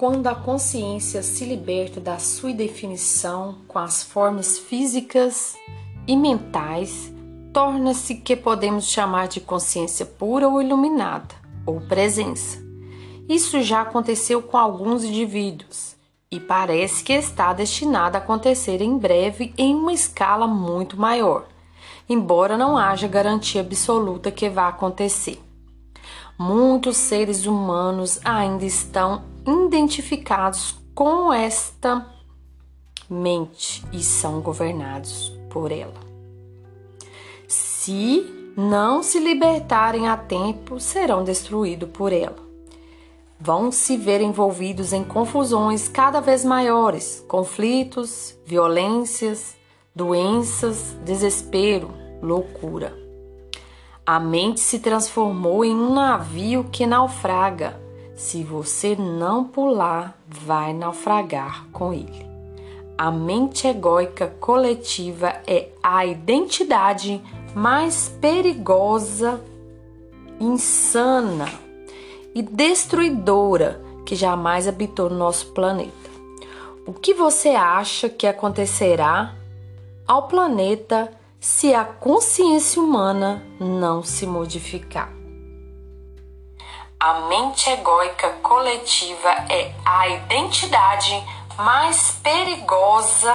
Quando a consciência se liberta da sua definição com as formas físicas e mentais, torna-se que podemos chamar de consciência pura ou iluminada, ou presença. Isso já aconteceu com alguns indivíduos e parece que está destinado a acontecer em breve em uma escala muito maior, embora não haja garantia absoluta que vá acontecer. Muitos seres humanos ainda estão identificados com esta mente e são governados por ela. Se não se libertarem a tempo, serão destruídos por ela. Vão se ver envolvidos em confusões cada vez maiores, conflitos, violências, doenças, desespero, loucura. A mente se transformou em um navio que naufraga se você não pular, vai naufragar com ele. A mente egóica coletiva é a identidade mais perigosa, insana e destruidora que jamais habitou no nosso planeta. O que você acha que acontecerá ao planeta se a consciência humana não se modificar? A mente egóica coletiva é a identidade mais perigosa